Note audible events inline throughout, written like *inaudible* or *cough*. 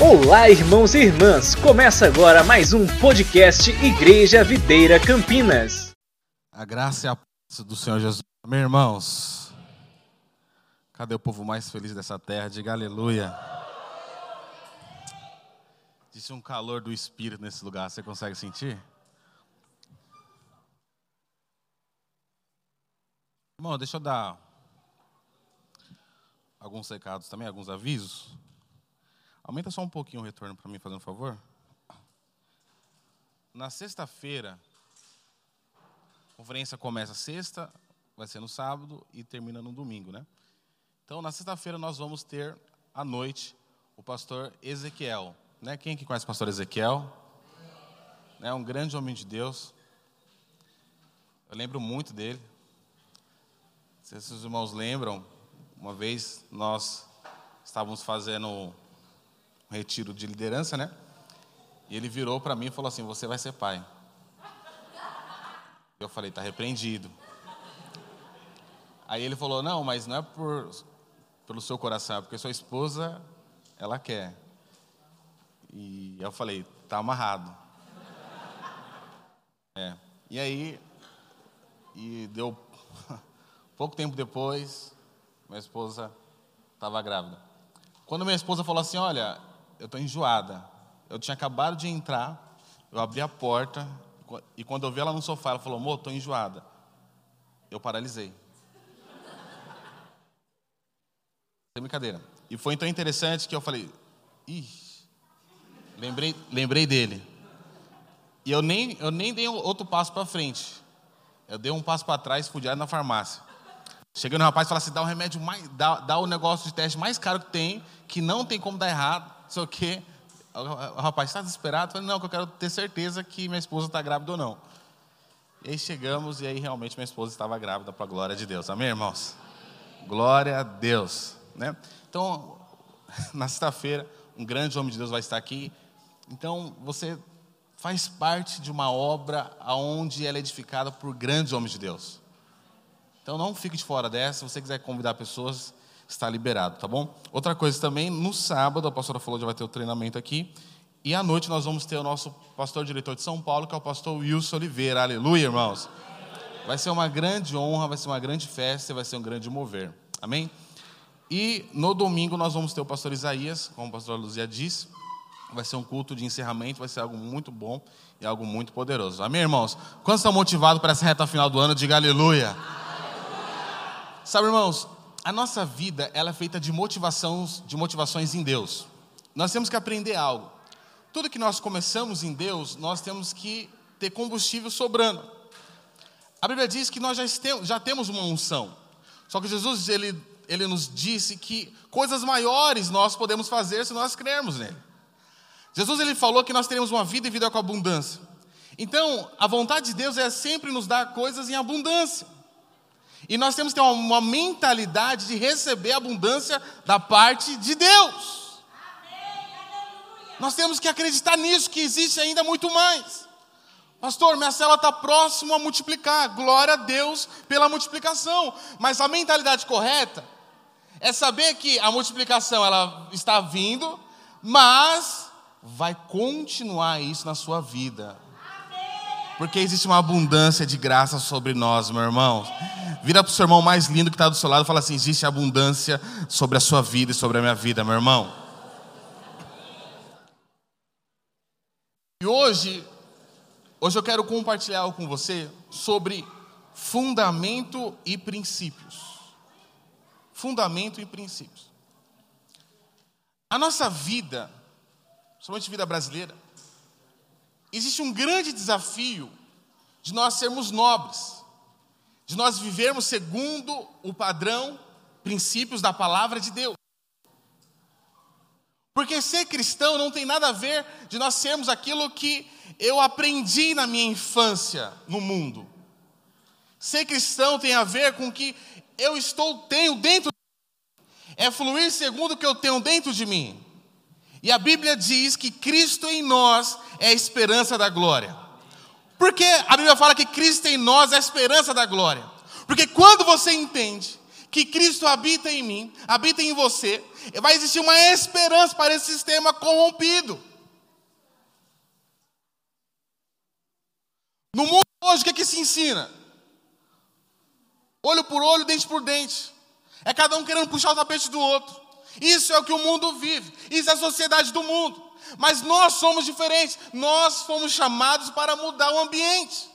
Olá, irmãos e irmãs! Começa agora mais um podcast Igreja Videira Campinas. A graça e a paz do Senhor Jesus. Meus irmãos, cadê o povo mais feliz dessa terra? Diga aleluia. Existe um calor do Espírito nesse lugar, você consegue sentir? Irmão, deixa eu dar alguns recados também, alguns avisos. Aumenta só um pouquinho o retorno para mim, fazendo um favor. Na sexta-feira, a conferência começa sexta, vai ser no sábado e termina no domingo, né? Então, na sexta-feira nós vamos ter à noite o pastor Ezequiel, né? Quem que conhece o pastor Ezequiel? É um grande homem de Deus. Eu lembro muito dele. Se os irmãos lembram, uma vez nós estávamos fazendo um retiro de liderança, né? E ele virou para mim e falou assim: Você vai ser pai. Eu falei: Está repreendido. Aí ele falou: Não, mas não é por, pelo seu coração, é porque sua esposa, ela quer. E eu falei: Está amarrado. É. E aí, e deu *laughs* Pouco tempo depois, minha esposa estava grávida. Quando minha esposa falou assim: Olha, eu estou enjoada. Eu tinha acabado de entrar, eu abri a porta, e quando eu vi ela no sofá, ela falou: Amor, estou enjoada. Eu paralisei. *laughs* Sem brincadeira. E foi então interessante que eu falei: Ih, lembrei, lembrei dele. E eu nem, eu nem dei outro passo para frente. Eu dei um passo para trás, fui direto na farmácia. Cheguei no rapaz e falei assim: dá o remédio mais, dá, dá o negócio de teste mais caro que tem, que não tem como dar errado, o quê. O rapaz está desesperado, falei, não, que eu quero ter certeza que minha esposa está grávida ou não. E aí chegamos e aí realmente minha esposa estava grávida para a glória de Deus. Amém, irmãos? Glória a Deus. Né? Então, *laughs* na sexta-feira, um grande homem de Deus vai estar aqui. Então, você faz parte de uma obra onde ela é edificada por grandes homens de Deus. Então não fique de fora dessa. Se você quiser convidar pessoas, está liberado, tá bom? Outra coisa também, no sábado, a pastora falou que vai ter o treinamento aqui. E à noite nós vamos ter o nosso pastor diretor de São Paulo, que é o pastor Wilson Oliveira. Aleluia, irmãos. Vai ser uma grande honra, vai ser uma grande festa, vai ser um grande mover. Amém? E no domingo nós vamos ter o pastor Isaías, como a pastora Luzia disse. Vai ser um culto de encerramento, vai ser algo muito bom e algo muito poderoso. Amém, irmãos? Quantos estão motivados para essa reta final do ano? Diga aleluia. Sabe, irmãos, a nossa vida ela é feita de motivações, de motivações em Deus. Nós temos que aprender algo. Tudo que nós começamos em Deus, nós temos que ter combustível sobrando. A Bíblia diz que nós já, temos uma unção. Só que Jesus ele, ele nos disse que coisas maiores nós podemos fazer se nós crermos nele. Jesus ele falou que nós teremos uma vida e vida com abundância. Então, a vontade de Deus é sempre nos dar coisas em abundância. E nós temos que ter uma mentalidade de receber abundância da parte de Deus. Nós temos que acreditar nisso, que existe ainda muito mais. Pastor, minha célula está próxima a multiplicar. Glória a Deus pela multiplicação. Mas a mentalidade correta é saber que a multiplicação ela está vindo, mas vai continuar isso na sua vida. Porque existe uma abundância de graça sobre nós, meu irmão. Vira para o seu irmão mais lindo que está do seu lado e fala assim: existe abundância sobre a sua vida e sobre a minha vida, meu irmão. E hoje, hoje eu quero compartilhar algo com você sobre fundamento e princípios. Fundamento e princípios. A nossa vida, somente vida brasileira, existe um grande desafio de nós sermos nobres, de nós vivermos segundo o padrão, princípios da palavra de Deus. Porque ser cristão não tem nada a ver de nós sermos aquilo que eu aprendi na minha infância no mundo. Ser cristão tem a ver com o que eu estou tenho dentro é fluir segundo o que eu tenho dentro de mim. E a Bíblia diz que Cristo em nós é a esperança da glória. Porque a Bíblia fala que Cristo em nós é a esperança da glória. Porque quando você entende que Cristo habita em mim, habita em você, vai existir uma esperança para esse sistema corrompido. No mundo hoje, o que, é que se ensina? Olho por olho, dente por dente. É cada um querendo puxar o tapete do outro. Isso é o que o mundo vive. Isso é a sociedade do mundo. Mas nós somos diferentes. Nós fomos chamados para mudar o ambiente.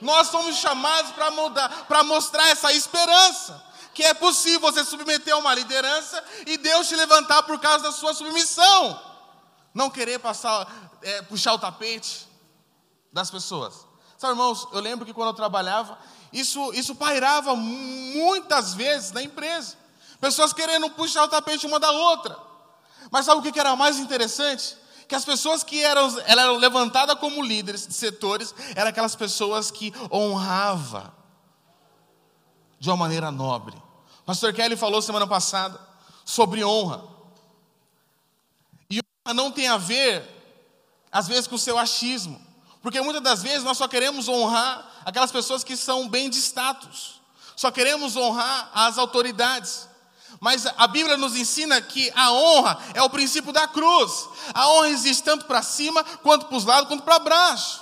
Nós somos chamados para mudar, para mostrar essa esperança. Que é possível você submeter a uma liderança e Deus te levantar por causa da sua submissão. Não querer passar, é, puxar o tapete das pessoas. Sabe, irmãos, eu lembro que quando eu trabalhava, isso, isso pairava muitas vezes na empresa. Pessoas querendo puxar o tapete uma da outra. Mas sabe o que era mais interessante? Que as pessoas que eram, eram levantadas como líderes de setores eram aquelas pessoas que honrava de uma maneira nobre. O pastor Kelly falou semana passada sobre honra. E honra não tem a ver, às vezes, com o seu achismo. Porque muitas das vezes nós só queremos honrar aquelas pessoas que são bem de status, só queremos honrar as autoridades. Mas a Bíblia nos ensina que a honra é o princípio da cruz. A honra existe tanto para cima, quanto para os lados, quanto para baixo.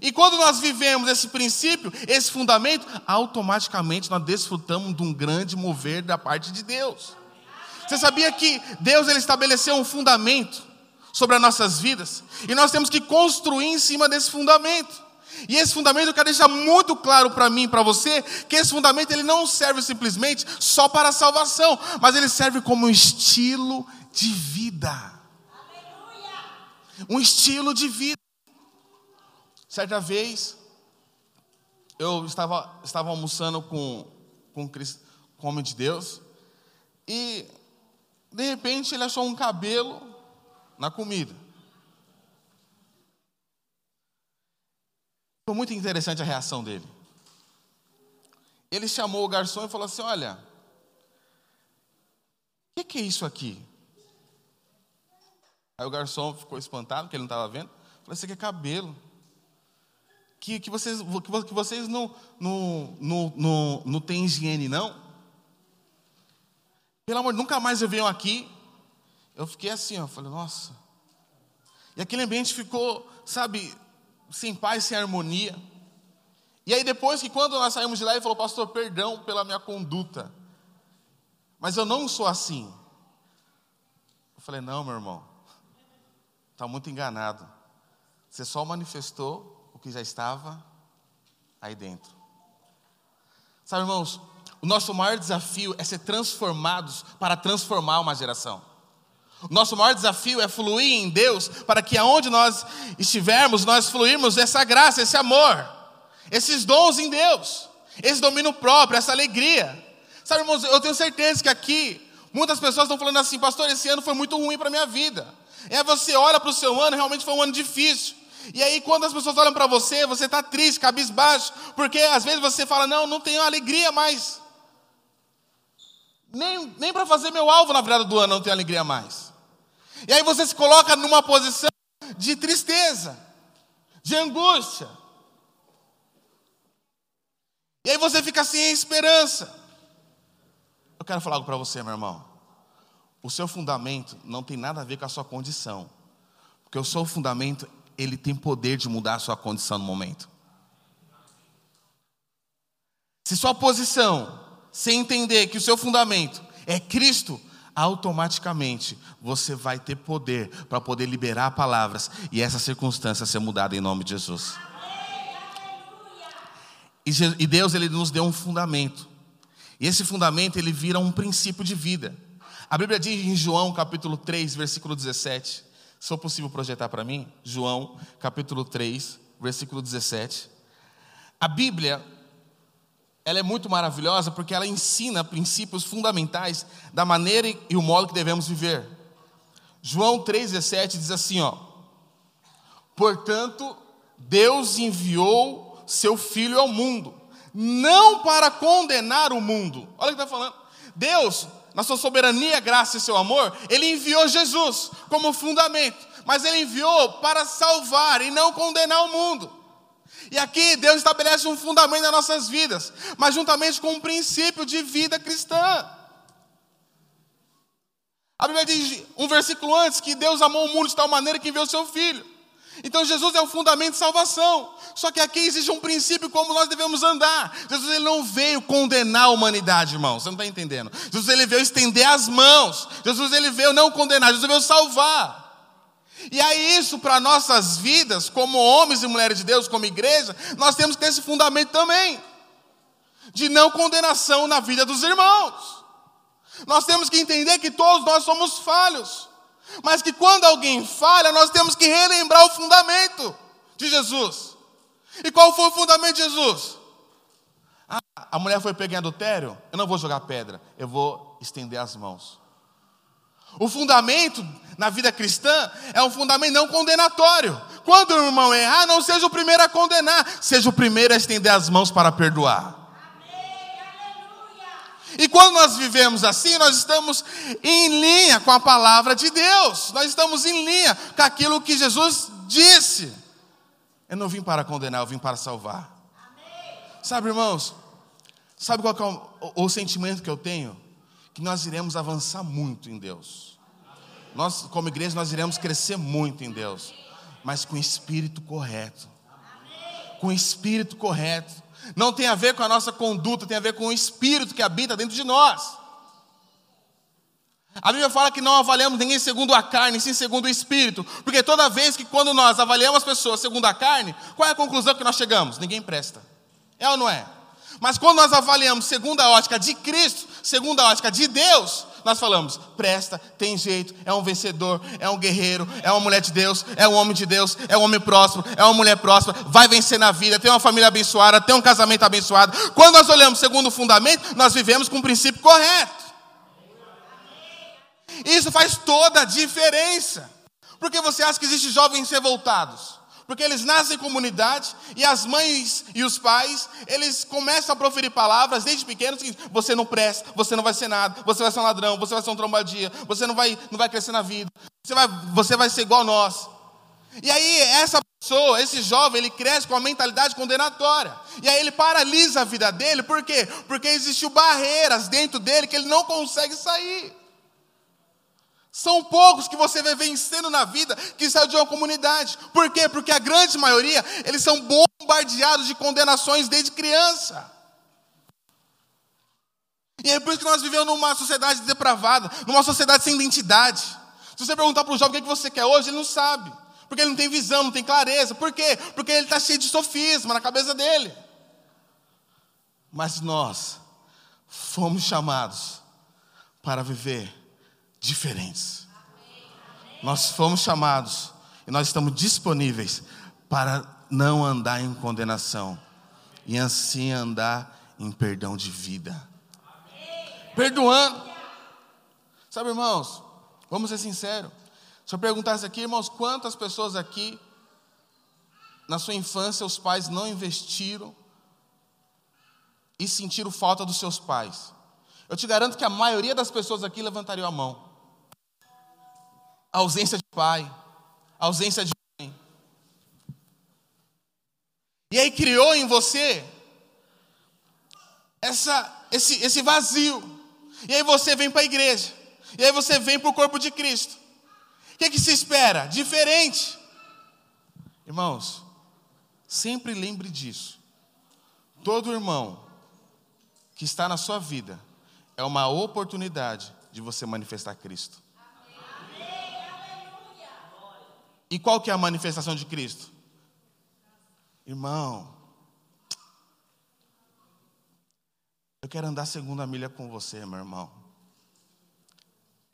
E quando nós vivemos esse princípio, esse fundamento, automaticamente nós desfrutamos de um grande mover da parte de Deus. Você sabia que Deus ele estabeleceu um fundamento sobre as nossas vidas. E nós temos que construir em cima desse fundamento. E esse fundamento eu quero deixar muito claro para mim e para você, que esse fundamento ele não serve simplesmente só para a salvação, mas ele serve como um estilo de vida. Aleluia. Um estilo de vida. Certa vez, eu estava, estava almoçando com, com, com o homem de Deus, e de repente ele achou um cabelo na comida. Foi muito interessante a reação dele. Ele chamou o garçom e falou assim: Olha, o que, que, é isso aqui? Aí o garçom ficou espantado, porque ele não estava vendo. Falou: Isso aqui é cabelo. Que, que vocês, que vocês não, não, não, não, não têm higiene, não? Pelo amor, nunca mais eu venho aqui eu fiquei assim, ó, falei, nossa. E aquele ambiente ficou, sabe, sem paz, sem harmonia. E aí depois que quando nós saímos de lá, ele falou, pastor, perdão pela minha conduta. Mas eu não sou assim. Eu falei, não, meu irmão. Está muito enganado. Você só manifestou o que já estava aí dentro. Sabe, irmãos, o nosso maior desafio é ser transformados para transformar uma geração. Nosso maior desafio é fluir em Deus para que aonde nós estivermos, nós fluirmos essa graça, esse amor, esses dons em Deus, esse domínio próprio, essa alegria. Sabe, irmãos, eu tenho certeza que aqui muitas pessoas estão falando assim, pastor, esse ano foi muito ruim para a minha vida. É você olha para o seu ano, realmente foi um ano difícil. E aí, quando as pessoas olham para você, você está triste, cabisbaixo, porque às vezes você fala, não, não tenho alegria mais. Nem, nem para fazer meu alvo na virada do ano não tenho alegria mais. E aí você se coloca numa posição de tristeza, de angústia. E aí você fica sem esperança. Eu quero falar algo para você, meu irmão. O seu fundamento não tem nada a ver com a sua condição. Porque o seu fundamento, ele tem poder de mudar a sua condição no momento. Se sua posição, sem entender que o seu fundamento é Cristo, automaticamente você vai ter poder para poder liberar palavras e essa circunstância ser mudada em nome de Jesus. E Deus ele nos deu um fundamento. E esse fundamento ele vira um princípio de vida. A Bíblia diz em João capítulo 3, versículo 17. Se for possível projetar para mim, João capítulo 3, versículo 17. A Bíblia ela é muito maravilhosa porque ela ensina princípios fundamentais da maneira e o modo que devemos viver. João 3,17 diz assim: ó, portanto, Deus enviou seu Filho ao mundo, não para condenar o mundo. Olha o que está falando. Deus, na sua soberania, graça e seu amor, Ele enviou Jesus como fundamento, mas Ele enviou para salvar e não condenar o mundo. E aqui Deus estabelece um fundamento nas nossas vidas, mas juntamente com um princípio de vida cristã. A Bíblia diz um versículo antes que Deus amou o mundo de tal maneira que enviou o seu filho. Então Jesus é o fundamento de salvação. Só que aqui existe um princípio como nós devemos andar. Jesus ele não veio condenar a humanidade, irmão. Você não está entendendo? Jesus ele veio estender as mãos. Jesus ele veio não condenar, Jesus veio salvar. E aí isso para nossas vidas, como homens e mulheres de Deus, como igreja, nós temos que ter esse fundamento também. De não condenação na vida dos irmãos. Nós temos que entender que todos nós somos falhos, mas que quando alguém falha, nós temos que relembrar o fundamento de Jesus. E qual foi o fundamento de Jesus? Ah, a mulher foi pegar em adultério, eu não vou jogar pedra, eu vou estender as mãos. O fundamento na vida cristã é um fundamento não condenatório. Quando o irmão errar, não seja o primeiro a condenar, seja o primeiro a estender as mãos para perdoar. E quando nós vivemos assim, nós estamos em linha com a palavra de Deus, nós estamos em linha com aquilo que Jesus disse. Eu não vim para condenar, eu vim para salvar. Amém. Sabe, irmãos, sabe qual é o, o, sentimento que eu tenho? Que nós iremos avançar muito em Deus. Nós, como igreja, nós iremos crescer muito em Deus, mas com o espírito correto. Com o espírito correto não tem a ver com a nossa conduta, tem a ver com o espírito que habita dentro de nós. A Bíblia fala que não avaliamos ninguém segundo a carne, sim segundo o espírito, porque toda vez que quando nós avaliamos as pessoas segundo a carne, qual é a conclusão que nós chegamos? Ninguém presta. É ou não é? Mas quando nós avaliamos segundo a ótica de Cristo, segundo a ótica de Deus, nós falamos: presta, tem jeito, é um vencedor, é um guerreiro, é uma mulher de Deus, é um homem de Deus, é um homem próspero, é uma mulher próspera, vai vencer na vida, tem uma família abençoada, tem um casamento abençoado. Quando nós olhamos segundo o fundamento, nós vivemos com o princípio correto. Isso faz toda a diferença. Porque você acha que existem jovens revoltados? Porque eles nascem em comunidade e as mães e os pais, eles começam a proferir palavras desde pequenos que você não presta, você não vai ser nada, você vai ser um ladrão, você vai ser um trombadia, você não vai, não vai crescer na vida, você vai, você vai ser igual a nós. E aí essa pessoa, esse jovem, ele cresce com a mentalidade condenatória. E aí ele paralisa a vida dele, por quê? Porque existiu barreiras dentro dele que ele não consegue sair. São poucos que você vai vencendo na vida que saiu de uma comunidade. Por quê? Porque a grande maioria, eles são bombardeados de condenações desde criança. E é por isso que nós vivemos numa sociedade depravada, numa sociedade sem identidade. Se você perguntar para um jovem o que você quer hoje, ele não sabe. Porque ele não tem visão, não tem clareza. Por quê? Porque ele está cheio de sofisma na cabeça dele. Mas nós fomos chamados para viver diferentes. Nós fomos chamados e nós estamos disponíveis para não andar em condenação e assim andar em perdão de vida. Perdoando. Sabe, irmãos, vamos ser sinceros. Se eu perguntasse aqui, irmãos, quantas pessoas aqui na sua infância os pais não investiram e sentiram falta dos seus pais? Eu te garanto que a maioria das pessoas aqui levantariam a mão ausência de pai, ausência de mãe. E aí criou em você essa, esse, esse vazio. E aí você vem para a igreja. E aí você vem para o corpo de Cristo. O que, que se espera? Diferente. Irmãos, sempre lembre disso. Todo irmão que está na sua vida é uma oportunidade de você manifestar Cristo. E qual que é a manifestação de Cristo? Irmão, eu quero andar segunda milha com você, meu irmão.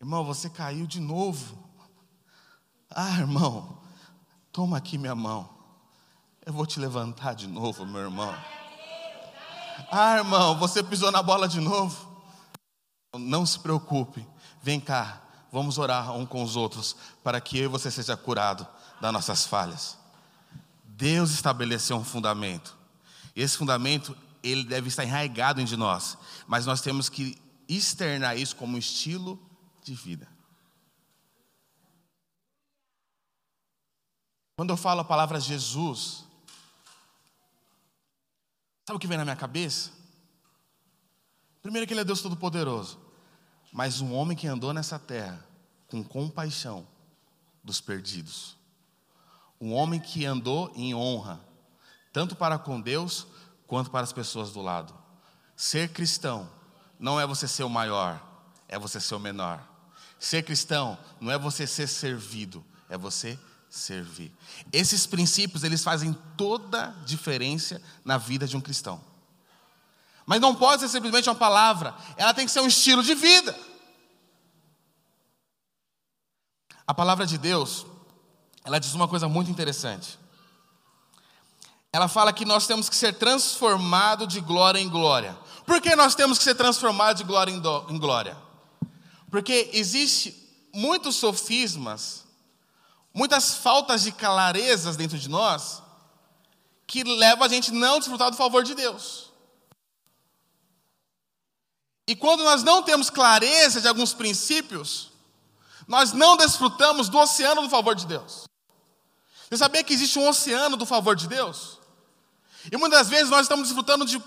Irmão, você caiu de novo. Ah, irmão, toma aqui minha mão. Eu vou te levantar de novo, meu irmão. Ah, irmão, você pisou na bola de novo. Não se preocupe. Vem cá, Vamos orar um com os outros para que eu e você seja curado das nossas falhas. Deus estabeleceu um fundamento. Esse fundamento, ele deve estar enraizado em nós, mas nós temos que externar isso como estilo de vida. Quando eu falo a palavra Jesus, Sabe o que vem na minha cabeça? Primeiro que ele é Deus Todo-Poderoso, mas um homem que andou nessa terra com compaixão dos perdidos. Um homem que andou em honra, tanto para com Deus quanto para as pessoas do lado. Ser cristão não é você ser o maior, é você ser o menor. Ser cristão não é você ser servido, é você servir. Esses princípios, eles fazem toda a diferença na vida de um cristão. Mas não pode ser simplesmente uma palavra, ela tem que ser um estilo de vida. A palavra de Deus, ela diz uma coisa muito interessante. Ela fala que nós temos que ser transformado de glória em glória. Por que nós temos que ser transformados de glória em glória? Porque existe muitos sofismas, muitas faltas de clarezas dentro de nós, que levam a gente não desfrutar do favor de Deus. E quando nós não temos clareza de alguns princípios, nós não desfrutamos do oceano do favor de Deus. Você sabia que existe um oceano do favor de Deus? E muitas vezes nós estamos desfrutando de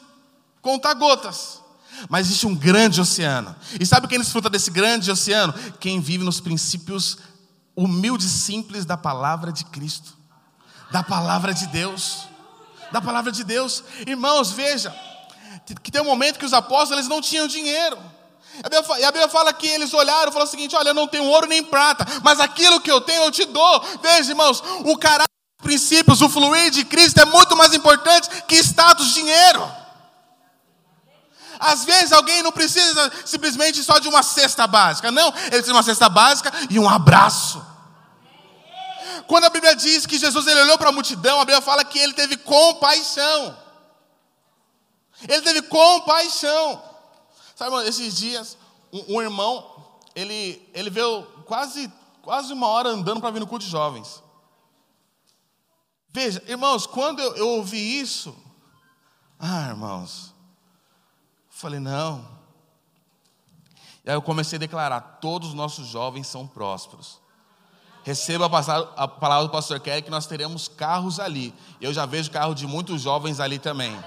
contar gotas. Mas existe um grande oceano. E sabe quem desfruta desse grande oceano? Quem vive nos princípios humildes e simples da palavra de Cristo, da palavra de Deus. Da palavra de Deus. Irmãos, veja, que tem um momento que os apóstolos eles não tinham dinheiro. E a Bíblia fala que eles olharam e falaram o seguinte: olha, eu não tenho ouro nem prata, mas aquilo que eu tenho eu te dou. Veja, irmãos, o caráter, os princípios, o fluir de Cristo é muito mais importante que status, dinheiro. Às vezes alguém não precisa simplesmente só de uma cesta básica, não, ele precisa de uma cesta básica e um abraço. Quando a Bíblia diz que Jesus ele olhou para a multidão, a Bíblia fala que ele teve compaixão. Ele teve compaixão. Sabe, irmão, esses dias, um, um, irmão, ele, ele veio quase, quase uma hora andando para vir no culto de jovens. Veja, irmãos, quando eu, eu ouvi isso, ah, irmãos, falei, não. E aí eu comecei a declarar: todos os nossos jovens são prósperos. Receba a palavra do pastor Kelly que nós teremos carros ali. Eu já vejo carro de muitos jovens ali também.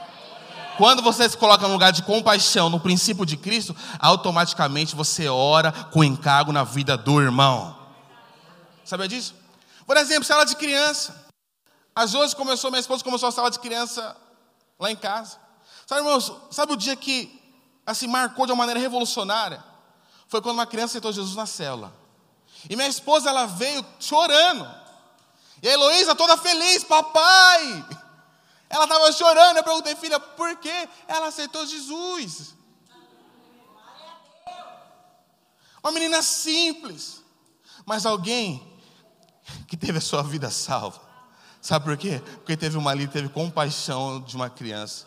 Quando você se coloca no lugar de compaixão, no princípio de Cristo, automaticamente você ora com encargo na vida do irmão. Sabia disso? Por exemplo, sala de criança. Às vezes começou, minha esposa começou a sala de criança lá em casa. Sabe, irmãos, sabe o dia que assim marcou de uma maneira revolucionária? Foi quando uma criança aceitou Jesus na célula. E minha esposa ela veio chorando. E a Heloísa toda feliz, papai. Ela estava chorando. Eu perguntei, filha, por quê? Ela aceitou Jesus. Uma menina simples, mas alguém que teve a sua vida salva. Sabe por quê? Porque teve uma ali, teve compaixão de uma criança.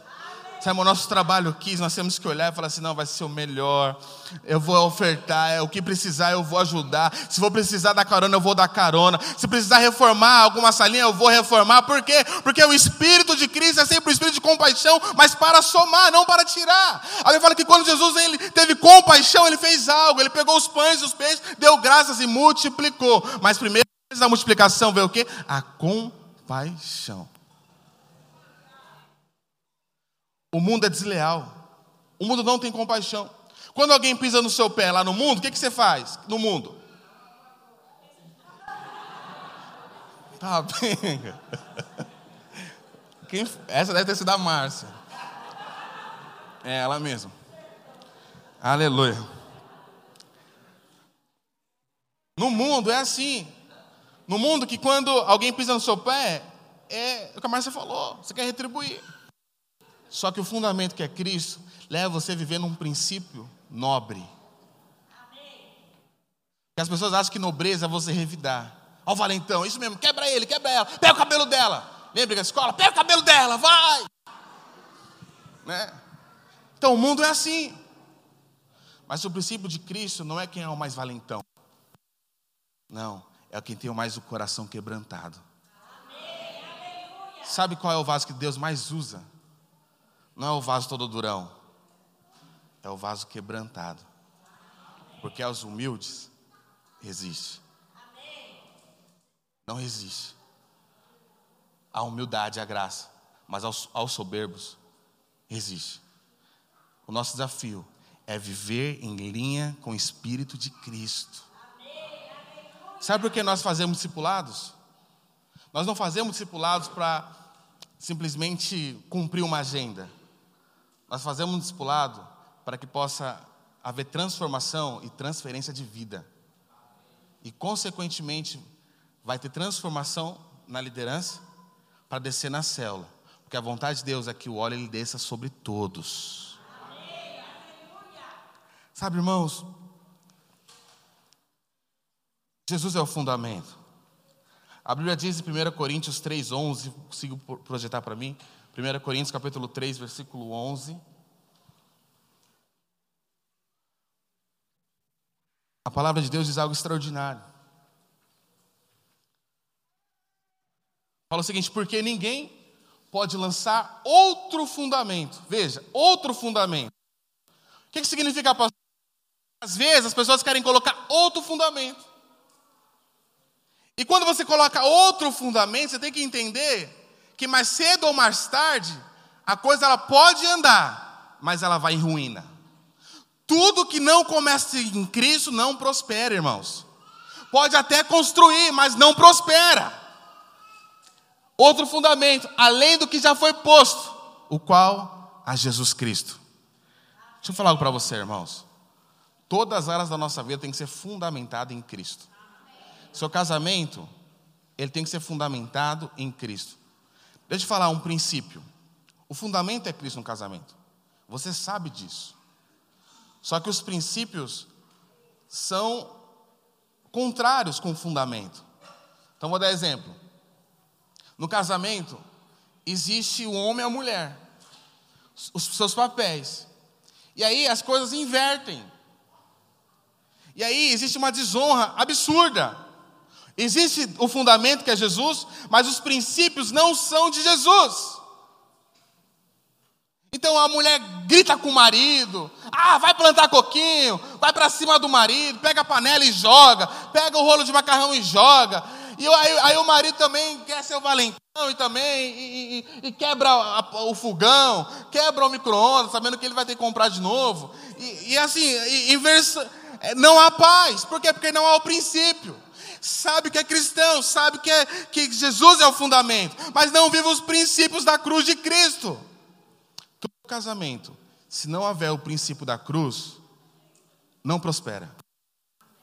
Sabe, o nosso trabalho aqui, nós temos que olhar e falar assim: não, vai ser o melhor. Eu vou ofertar, é o que precisar, eu vou ajudar. Se for precisar dar carona, eu vou dar carona. Se precisar reformar alguma salinha, eu vou reformar. Por quê? Porque o Espírito de Cristo é sempre o Espírito de compaixão, mas para somar, não para tirar. Aí fala que quando Jesus ele teve compaixão, ele fez algo. Ele pegou os pães e os peixes, deu graças e multiplicou. Mas primeiro, da multiplicação, veio o quê? A compaixão. O mundo é desleal. O mundo não tem compaixão. Quando alguém pisa no seu pé lá no mundo, o que, que você faz no mundo? Tá *laughs* bem. Essa deve ter sido a Márcia. É ela mesma. Aleluia. No mundo é assim. No mundo que quando alguém pisa no seu pé, é o que a Márcia falou, você quer retribuir. Só que o fundamento que é Cristo leva você a viver num princípio nobre. Porque as pessoas acham que nobreza é você revidar. Ó, o valentão, isso mesmo, quebra ele, quebra ela, pega o cabelo dela. Lembra da escola? Pega o cabelo dela, vai! Né? Então o mundo é assim. Mas o princípio de Cristo não é quem é o mais valentão. Não, é quem tem o mais o coração quebrantado. Sabe qual é o vaso que Deus mais usa? Não é o vaso todo durão, é o vaso quebrantado. Porque aos humildes resiste. Não resiste. A humildade, a graça. Mas aos, aos soberbos, Existe. O nosso desafio é viver em linha com o Espírito de Cristo. Sabe por que nós fazemos discipulados? Nós não fazemos discipulados para simplesmente cumprir uma agenda. Nós fazemos um discipulado para que possa haver transformação e transferência de vida. E, consequentemente, vai ter transformação na liderança para descer na célula. Porque a vontade de Deus é que o óleo ele desça sobre todos. Sabe, irmãos, Jesus é o fundamento. A Bíblia diz em 1 Coríntios 3,11, consigo projetar para mim? 1 Coríntios capítulo 3, versículo 11. A palavra de Deus diz algo extraordinário. Fala o seguinte: porque ninguém pode lançar outro fundamento. Veja, outro fundamento. O que, que significa, pastor? Às vezes as pessoas querem colocar outro fundamento. E quando você coloca outro fundamento, você tem que entender que mais cedo ou mais tarde a coisa ela pode andar, mas ela vai em ruína. Tudo que não começa em Cristo não prospera, irmãos. Pode até construir, mas não prospera. Outro fundamento, além do que já foi posto, o qual a Jesus Cristo. Deixa eu falar algo para você, irmãos. Todas as áreas da nossa vida têm que ser fundamentadas em Cristo. Seu casamento, ele tem que ser fundamentado em Cristo. Deixa eu falar um princípio. O fundamento é Cristo no casamento. Você sabe disso. Só que os princípios são contrários com o fundamento. Então vou dar exemplo. No casamento existe o homem e a mulher, os seus papéis. E aí as coisas invertem. E aí existe uma desonra absurda. Existe o fundamento que é Jesus, mas os princípios não são de Jesus. Então a mulher grita com o marido, ah, vai plantar coquinho, vai para cima do marido, pega a panela e joga, pega o rolo de macarrão e joga. E aí, aí o marido também quer ser o valentão e também e, e, e quebra a, o fogão, quebra o micro-ondas, sabendo que ele vai ter que comprar de novo. E, e assim, inversa, é, não há paz. Por quê? Porque não há o princípio sabe que é cristão, sabe que, é, que Jesus é o fundamento, mas não vive os princípios da cruz de Cristo. Todo casamento, se não houver o princípio da cruz, não prospera.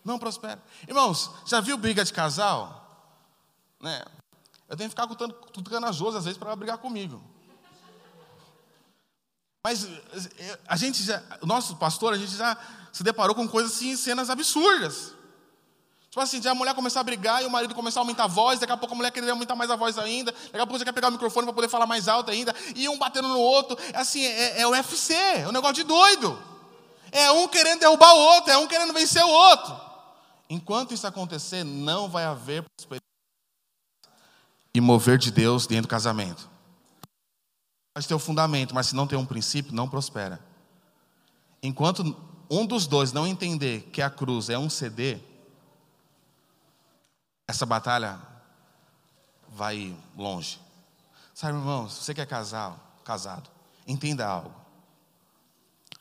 Não prospera. Irmãos, já viu briga de casal? Né? Eu tenho que ficar cutucando a Josi às vezes para ela brigar comigo. Mas eh, a gente já, o nosso pastor, a gente já se deparou com coisas assim, cenas absurdas. Tipo assim, a mulher começar a brigar e o marido começar a aumentar a voz, daqui a pouco a mulher querer aumentar mais a voz ainda, daqui a pouco você quer pegar o microfone para poder falar mais alto ainda, e um batendo no outro. É assim, é, é o UFC, é um negócio de doido. É um querendo derrubar o outro, é um querendo vencer o outro. Enquanto isso acontecer, não vai haver e mover de Deus dentro do casamento. Pode ter o fundamento, mas se não tem um princípio, não prospera. Enquanto um dos dois não entender que a cruz é um CD, essa batalha vai longe. Sabe, irmãos, você que é casal, casado, entenda algo.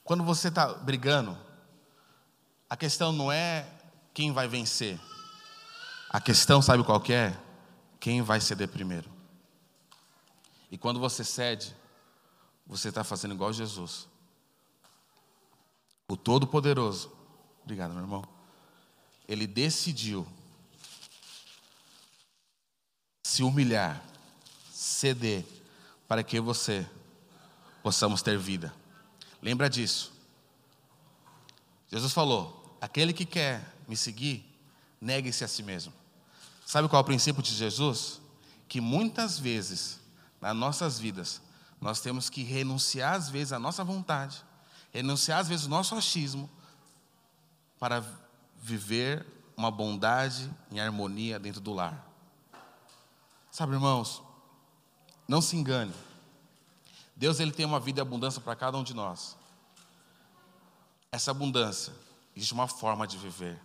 Quando você está brigando, a questão não é quem vai vencer. A questão, sabe qual é? Quem vai ceder primeiro. E quando você cede, você está fazendo igual Jesus. O Todo-Poderoso, obrigado, meu irmão. Ele decidiu se humilhar, ceder, para que você possamos ter vida. Lembra disso. Jesus falou: aquele que quer me seguir, negue-se a si mesmo. Sabe qual é o princípio de Jesus? Que muitas vezes, nas nossas vidas, nós temos que renunciar às vezes à nossa vontade, renunciar às vezes ao nosso achismo, para viver uma bondade em harmonia dentro do lar. Sabe, irmãos, não se engane. Deus ele tem uma vida e abundância para cada um de nós. Essa abundância existe uma forma de viver.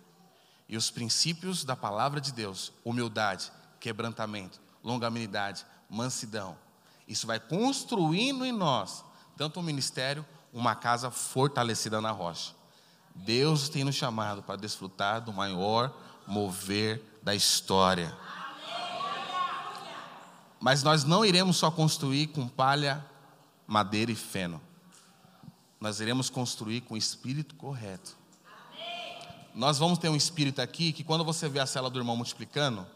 E os princípios da palavra de Deus, humildade, quebrantamento, longanimidade, mansidão, isso vai construindo em nós tanto um ministério, uma casa fortalecida na rocha. Deus tem nos chamado para desfrutar do maior mover da história. Mas nós não iremos só construir com palha, madeira e feno. Nós iremos construir com o espírito correto. Nós vamos ter um espírito aqui que quando você vê a cela do irmão multiplicando,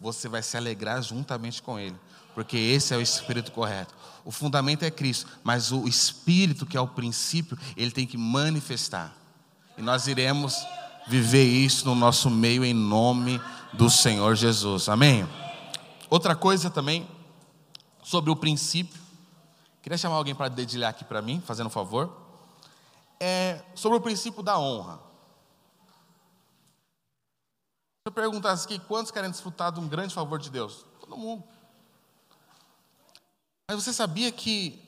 você vai se alegrar juntamente com ele, porque esse é o espírito correto. O fundamento é Cristo, mas o espírito que é o princípio, ele tem que manifestar. E nós iremos viver isso no nosso meio em nome do Senhor Jesus. Amém. Outra coisa também sobre o princípio, queria chamar alguém para dedilhar aqui para mim, fazendo um favor, é sobre o princípio da honra. Se eu perguntasse aqui, quantos querem desfrutar de um grande favor de Deus? Todo mundo. Mas você sabia que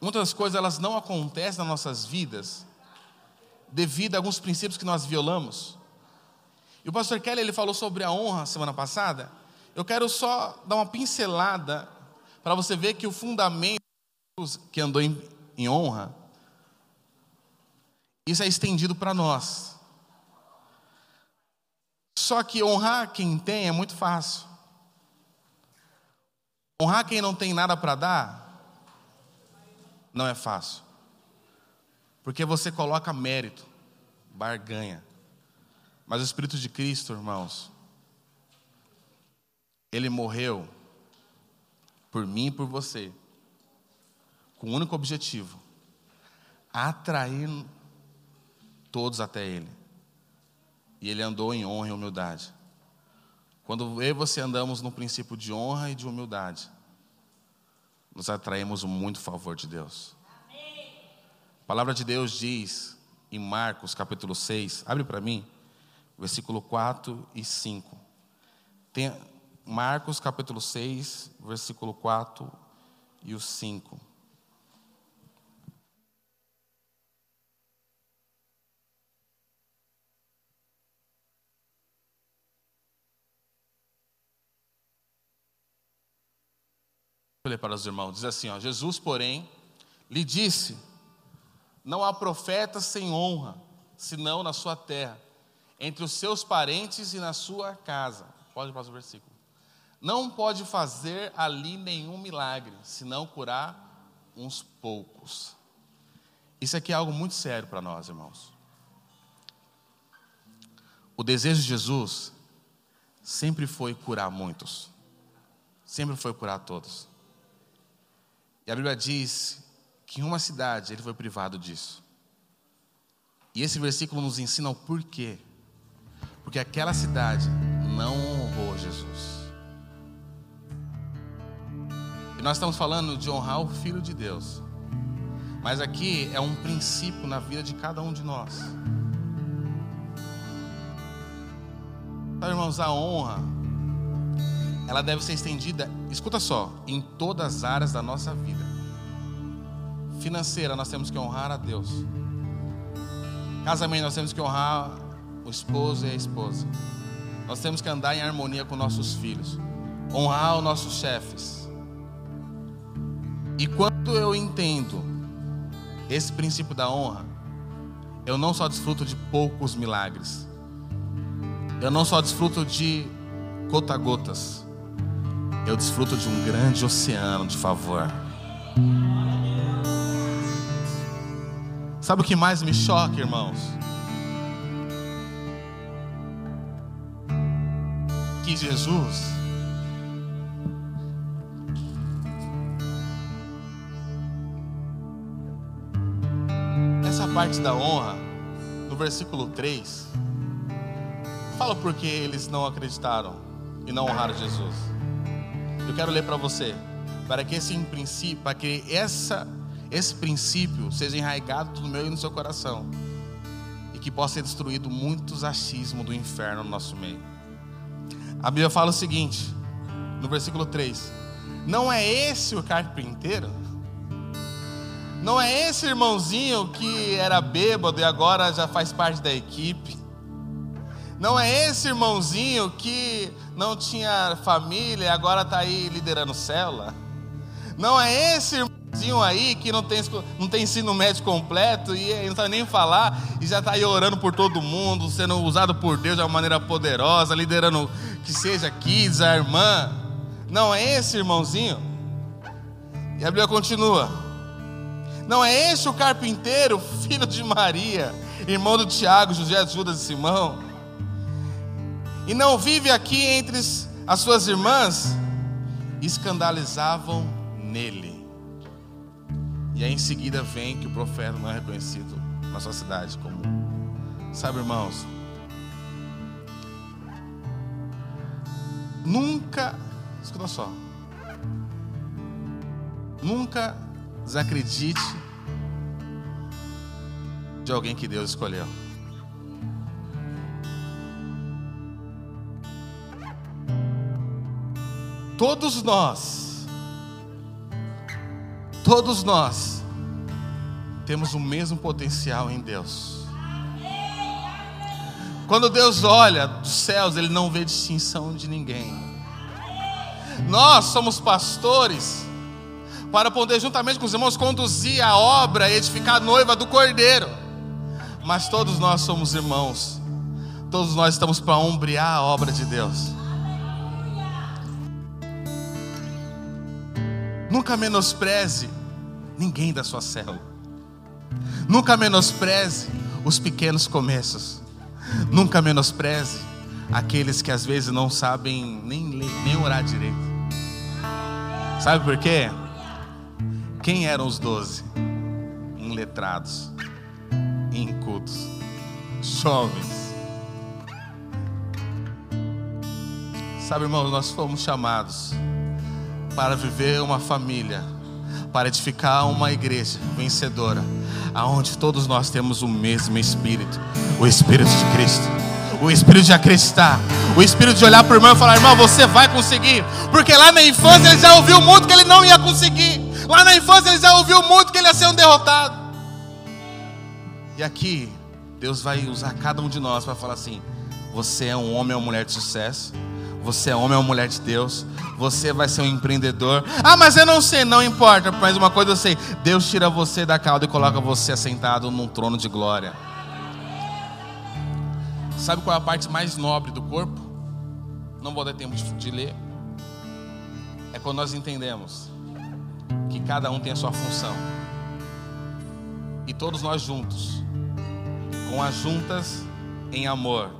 muitas coisas elas não acontecem nas nossas vidas devido a alguns princípios que nós violamos? E o pastor Kelly ele falou sobre a honra semana passada. Eu quero só dar uma pincelada para você ver que o fundamento que andou em, em honra, isso é estendido para nós. Só que honrar quem tem é muito fácil. Honrar quem não tem nada para dar não é fácil. Porque você coloca mérito, barganha. Mas o Espírito de Cristo, irmãos, ele morreu por mim e por você, com o um único objetivo: atrair todos até Ele. E ele andou em honra e humildade. Quando eu e você andamos no princípio de honra e de humildade, nos atraímos muito favor de Deus. A palavra de Deus diz em Marcos capítulo 6, abre para mim, versículo 4 e 5. Tem Marcos capítulo 6, versículo 4 e o 5. ler para os irmãos. Diz assim: ó, Jesus, porém, lhe disse: Não há profeta sem honra, senão na sua terra, entre os seus parentes e na sua casa. Pode passar o versículo. Não pode fazer ali nenhum milagre, senão curar uns poucos. Isso aqui é algo muito sério para nós, irmãos. O desejo de Jesus sempre foi curar muitos, sempre foi curar todos. E a Bíblia diz que em uma cidade ele foi privado disso. E esse versículo nos ensina o porquê. Porque aquela cidade não honrou Jesus. Nós estamos falando de honrar o Filho de Deus. Mas aqui é um princípio na vida de cada um de nós. Então, irmãos, a honra ela deve ser estendida, escuta só, em todas as áreas da nossa vida. Financeira, nós temos que honrar a Deus. Casamento, nós temos que honrar o esposo e a esposa. Nós temos que andar em harmonia com nossos filhos, honrar os nossos chefes. E quando eu entendo esse princípio da honra, eu não só desfruto de poucos milagres, eu não só desfruto de gota-gotas, eu desfruto de um grande oceano de favor. Sabe o que mais me choca, irmãos? Que Jesus parte da honra, no versículo 3, fala porque eles não acreditaram e não honraram Jesus. Eu quero ler para você, para que esse princípio, para que essa, esse princípio seja enraizado no meu e no seu coração e que possa ser destruído muitos achismos do inferno no nosso meio. A Bíblia fala o seguinte, no versículo 3: Não é esse o carpinteiro? Não é esse irmãozinho que era bêbado e agora já faz parte da equipe? Não é esse irmãozinho que não tinha família e agora está aí liderando célula? Não é esse irmãozinho aí que não tem, não tem ensino médio completo e não sabe nem falar e já está aí orando por todo mundo, sendo usado por Deus de uma maneira poderosa, liderando que seja kids, a irmã. Não é esse irmãozinho? E a Bíblia continua. Não é este o carpinteiro, *laughs* filho de Maria, irmão do Tiago, José, Judas e Simão? E não vive aqui entre as suas irmãs? Escandalizavam nele. E aí em seguida vem que o profeta não é reconhecido na sua cidade como. Sabe, irmãos? Nunca, escuta só. Nunca desacredite de alguém que Deus escolheu. Todos nós, todos nós, temos o mesmo potencial em Deus. Quando Deus olha dos céus, Ele não vê distinção de ninguém. Nós somos pastores para poder, juntamente com os irmãos, conduzir a obra e edificar a noiva do cordeiro. Mas todos nós somos irmãos, todos nós estamos para ombrear a obra de Deus. Nunca menospreze ninguém da sua célula. Nunca menospreze os pequenos começos. Nunca menospreze aqueles que às vezes não sabem nem ler, nem orar direito. Sabe por quê? Quem eram os doze? Inletrados, incultos, jovens. Sabe, irmãos, nós fomos chamados para viver uma família, para edificar uma igreja vencedora, aonde todos nós temos o mesmo espírito, o espírito de Cristo o espírito de acreditar, o espírito de olhar para o irmão e falar: irmão, você vai conseguir, porque lá na infância ele já ouviu muito que ele não ia conseguir, lá na infância ele já ouviu muito que ele ia ser um derrotado. E aqui, Deus vai usar cada um de nós para falar assim: você é um homem ou mulher de sucesso, você é homem ou mulher de Deus, você vai ser um empreendedor. Ah, mas eu não sei, não importa, mas uma coisa eu sei: Deus tira você da cauda e coloca você assentado num trono de glória. Sabe qual é a parte mais nobre do corpo? Não vou dar tempo de, de ler. É quando nós entendemos que cada um tem a sua função. E todos nós juntos, com as juntas em amor,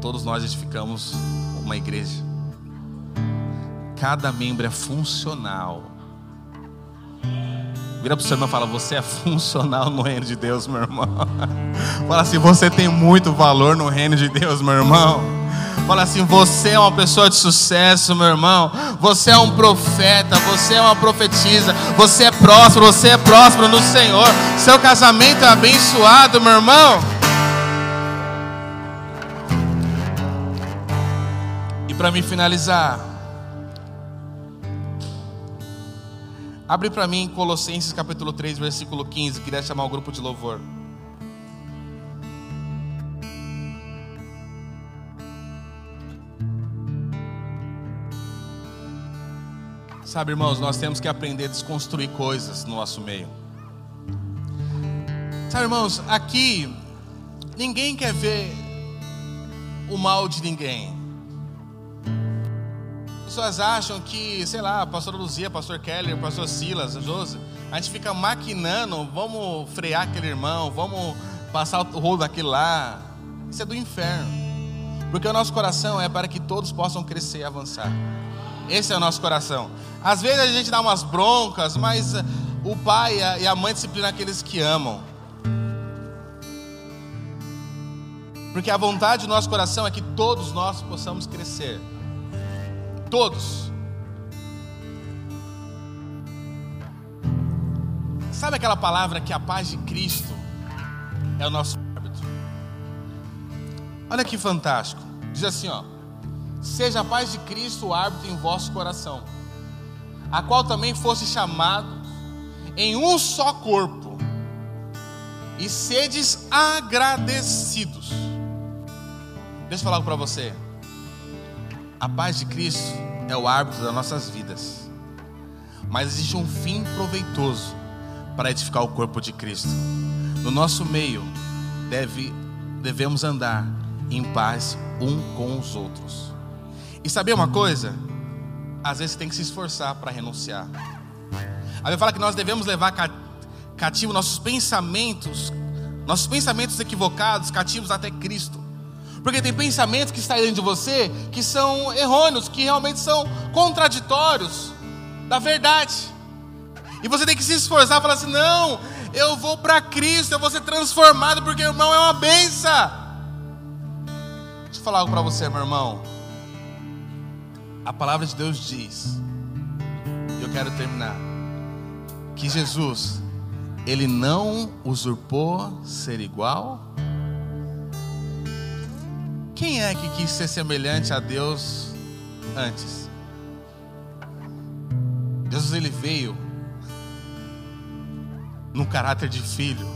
todos nós edificamos uma igreja. Cada membro é funcional. Vira para o seu irmão e fala: Você é funcional no reino de Deus, meu irmão. *laughs* Fala assim: Você tem muito valor no reino de Deus, meu irmão. Fala assim: Você é uma pessoa de sucesso, meu irmão. Você é um profeta. Você é uma profetisa. Você é próspero. Você é próspero no Senhor. Seu casamento é abençoado, meu irmão. E para me finalizar. Abre para mim Colossenses capítulo 3, versículo 15. Queria chamar o grupo de louvor. Sabe, irmãos, nós temos que aprender a desconstruir coisas no nosso meio. Sabe, irmãos, aqui ninguém quer ver o mal de ninguém pessoas acham que, sei lá, pastor Luzia, pastor Keller, pastor Silas, José, a gente fica maquinando, vamos frear aquele irmão, vamos passar o rolo daquele lá. Isso é do inferno. Porque o nosso coração é para que todos possam crescer e avançar. Esse é o nosso coração. Às vezes a gente dá umas broncas, mas eh, o pai e a mãe disciplinam aqueles que amam. Porque a vontade do nosso coração é que todos nós possamos crescer todos. Sabe aquela palavra que a paz de Cristo é o nosso árbitro? Olha que fantástico. Diz assim, ó: Seja a paz de Cristo o árbitro em vosso coração, a qual também fosse chamado em um só corpo, e sedes agradecidos. Deixa eu falar para você. A paz de Cristo é o árbitro das nossas vidas. mas existe um fim proveitoso para edificar o corpo de Cristo. No nosso meio, deve, devemos andar em paz um com os outros. E saber uma coisa? Às vezes tem que se esforçar para renunciar. A Bíblia fala que nós devemos levar cativo nossos pensamentos, nossos pensamentos equivocados, cativos até Cristo. Porque tem pensamentos que estão dentro de você que são errôneos, que realmente são contraditórios da verdade. E você tem que se esforçar e falar assim: não, eu vou para Cristo, eu vou ser transformado, porque irmão é uma benção. Deixa eu falar algo para você, meu irmão. A palavra de Deus diz, e eu quero terminar, que Jesus, ele não usurpou ser igual. Quem é que quis ser semelhante a Deus antes? Jesus ele veio no caráter de filho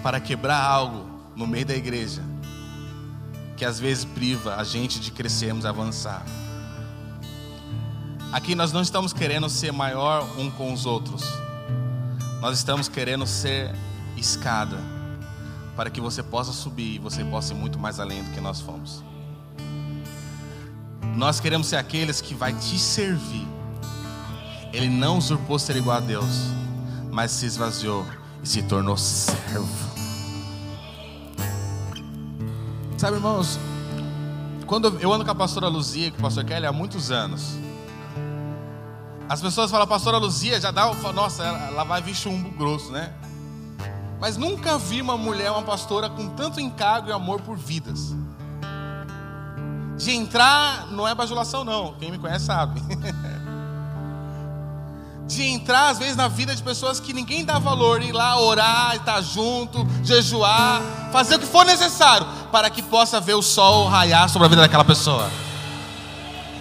para quebrar algo no meio da igreja que às vezes priva a gente de crescermos, avançar. Aqui nós não estamos querendo ser maior um com os outros. Nós estamos querendo ser escada para que você possa subir e você possa ir muito mais além do que nós fomos. Nós queremos ser aqueles que vai te servir. Ele não usurpou ser igual a Deus, mas se esvaziou e se tornou servo. Sabe, irmãos, quando eu ando com a pastora Luzia com o pastor Kelly há muitos anos, as pessoas falam, pastora Luzia, já dá, nossa, ela vai vir chumbo grosso, né? Mas nunca vi uma mulher, uma pastora, com tanto encargo e amor por vidas. De entrar, não é bajulação, não. Quem me conhece sabe. *laughs* de entrar, às vezes, na vida de pessoas que ninguém dá valor, ir lá orar, estar junto, jejuar, fazer o que for necessário para que possa ver o sol raiar sobre a vida daquela pessoa.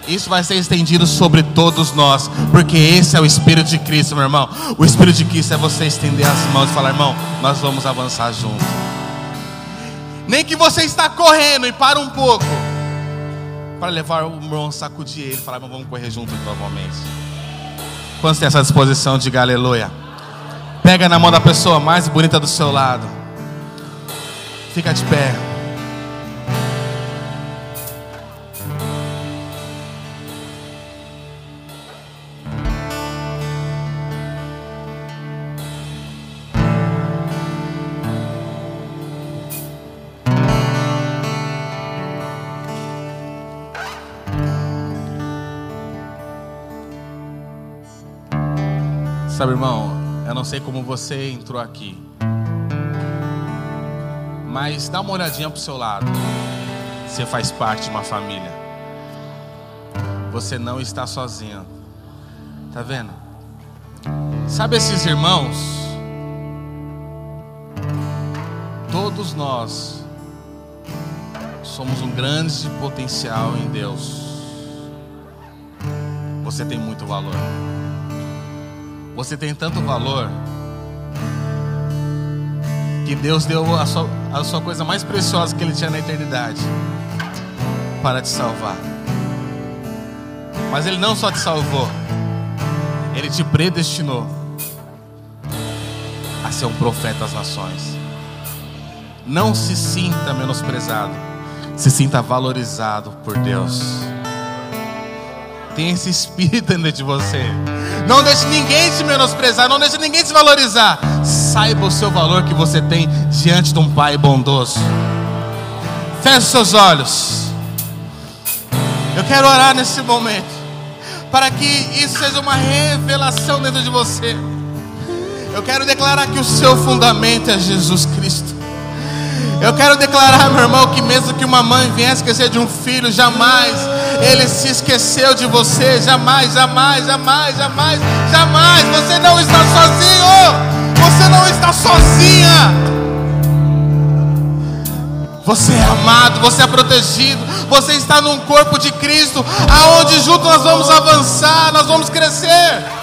Isso vai ser estendido sobre todos nós, porque esse é o Espírito de Cristo, meu irmão. O Espírito de Cristo é você estender as mãos e falar, irmão, nós vamos avançar juntos. Nem que você está correndo e para um pouco para levar o irmão, sacudir ele, e falar, irmão, vamos correr juntos novamente. Quantos tem essa disposição, de aleluia. Pega na mão da pessoa mais bonita do seu lado. Fica de pé. Sabe, irmão, eu não sei como você entrou aqui, mas dá uma olhadinha pro seu lado. Você faz parte de uma família. Você não está sozinho. Tá vendo? Sabe esses irmãos? Todos nós somos um grande potencial em Deus. Você tem muito valor. Você tem tanto valor que Deus deu a sua, a sua coisa mais preciosa que Ele tinha na eternidade para te salvar. Mas Ele não só te salvou, Ele te predestinou a ser um profeta às nações. Não se sinta menosprezado, se sinta valorizado por Deus. Tem esse espírito dentro de você. Não deixe ninguém te menosprezar, não deixe ninguém te valorizar. Saiba o seu valor que você tem diante de um Pai bondoso. Feche seus olhos. Eu quero orar nesse momento. Para que isso seja uma revelação dentro de você. Eu quero declarar que o seu fundamento é Jesus Cristo. Eu quero declarar, meu irmão, que mesmo que uma mãe venha esquecer de um filho, jamais ele se esqueceu de você. Jamais, jamais, jamais, jamais, jamais. Você não está sozinho. Você não está sozinha. Você é amado, você é protegido, você está num corpo de Cristo, aonde juntos nós vamos avançar, nós vamos crescer.